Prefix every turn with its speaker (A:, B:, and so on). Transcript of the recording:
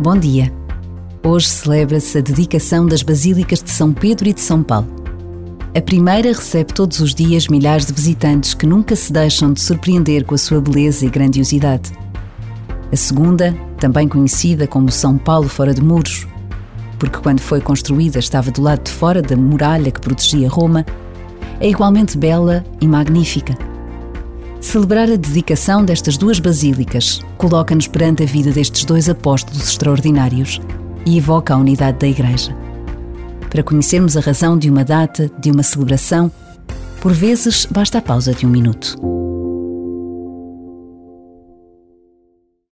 A: Bom dia. Hoje celebra-se a dedicação das Basílicas de São Pedro e de São Paulo. A primeira recebe todos os dias milhares de visitantes que nunca se deixam de surpreender com a sua beleza e grandiosidade. A segunda, também conhecida como São Paulo fora de muros, porque quando foi construída estava do lado de fora da muralha que protegia Roma, é igualmente bela e magnífica. Celebrar a dedicação destas duas basílicas coloca-nos perante a vida destes dois apóstolos extraordinários e evoca a unidade da Igreja. Para conhecermos a razão de uma data, de uma celebração, por vezes basta a pausa de um minuto.